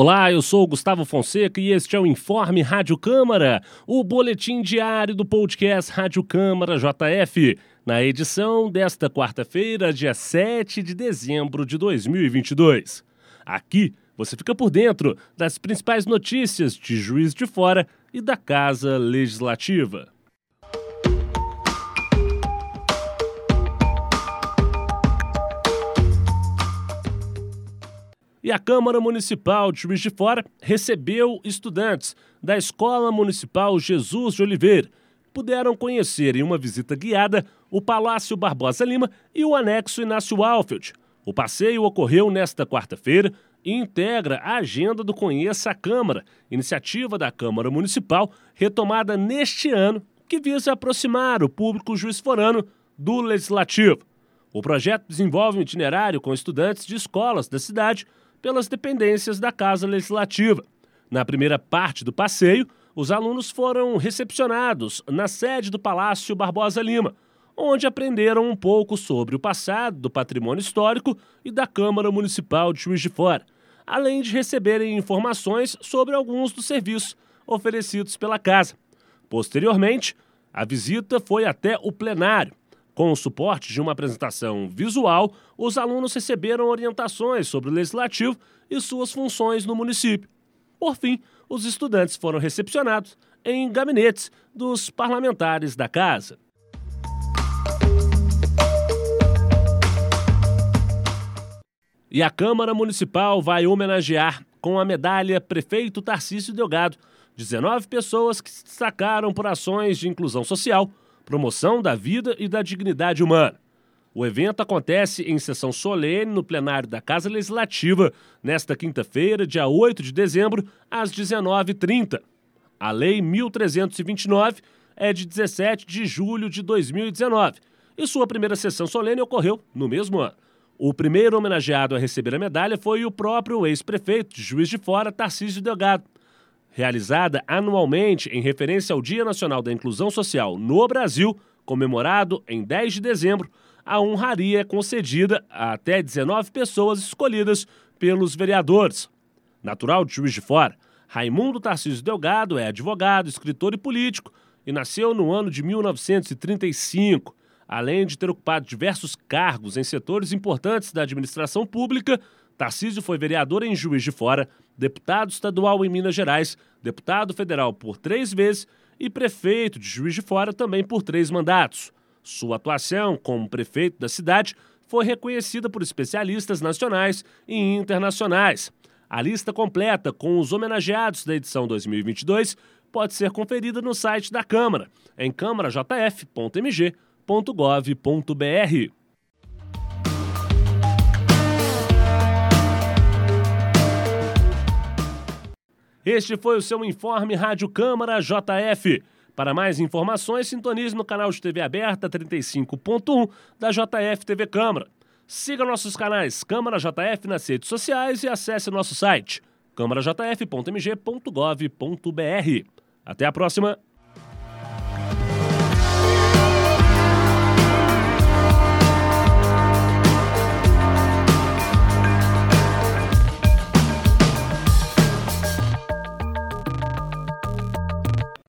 Olá, eu sou Gustavo Fonseca e este é o Informe Rádio Câmara, o boletim diário do podcast Rádio Câmara JF, na edição desta quarta-feira, dia 7 de dezembro de 2022. Aqui você fica por dentro das principais notícias de Juiz de Fora e da Casa Legislativa. E a Câmara Municipal de Juiz de Fora recebeu estudantes da Escola Municipal Jesus de Oliveira. Puderam conhecer em uma visita guiada o Palácio Barbosa Lima e o anexo Inácio Alfeld. O passeio ocorreu nesta quarta-feira e integra a agenda do Conheça a Câmara, iniciativa da Câmara Municipal retomada neste ano, que visa aproximar o público juiz-forano do Legislativo. O projeto desenvolve um itinerário com estudantes de escolas da cidade pelas dependências da Casa Legislativa. Na primeira parte do passeio, os alunos foram recepcionados na sede do Palácio Barbosa Lima, onde aprenderam um pouco sobre o passado do patrimônio histórico e da Câmara Municipal de Juiz de Fora, além de receberem informações sobre alguns dos serviços oferecidos pela casa. Posteriormente, a visita foi até o plenário, com o suporte de uma apresentação visual, os alunos receberam orientações sobre o legislativo e suas funções no município. Por fim, os estudantes foram recepcionados em gabinetes dos parlamentares da casa. E a Câmara Municipal vai homenagear com a medalha Prefeito Tarcísio Delgado 19 pessoas que se destacaram por ações de inclusão social promoção da vida e da dignidade humana. O evento acontece em sessão solene no plenário da Casa Legislativa, nesta quinta-feira, dia 8 de dezembro, às 19h30. A Lei 1329 é de 17 de julho de 2019 e sua primeira sessão solene ocorreu no mesmo ano. O primeiro homenageado a receber a medalha foi o próprio ex-prefeito Juiz de Fora, Tarcísio Delgado realizada anualmente em referência ao Dia Nacional da Inclusão Social no Brasil, comemorado em 10 de dezembro, a honraria é concedida a até 19 pessoas escolhidas pelos vereadores. Natural de Juiz de Fora, Raimundo Tarcísio Delgado é advogado, escritor e político e nasceu no ano de 1935. Além de ter ocupado diversos cargos em setores importantes da administração pública, Tarcísio foi vereador em Juiz de Fora, deputado estadual em Minas Gerais, deputado federal por três vezes e prefeito de Juiz de Fora também por três mandatos. Sua atuação como prefeito da cidade foi reconhecida por especialistas nacionais e internacionais. A lista completa com os homenageados da edição 2022 pode ser conferida no site da Câmara, em câmarajf.mg.gov.br. Este foi o seu informe Rádio Câmara JF. Para mais informações, sintonize no canal de TV aberta 35.1 da JF TV Câmara. Siga nossos canais Câmara JF nas redes sociais e acesse nosso site câmarajf.mg.gov.br. Até a próxima!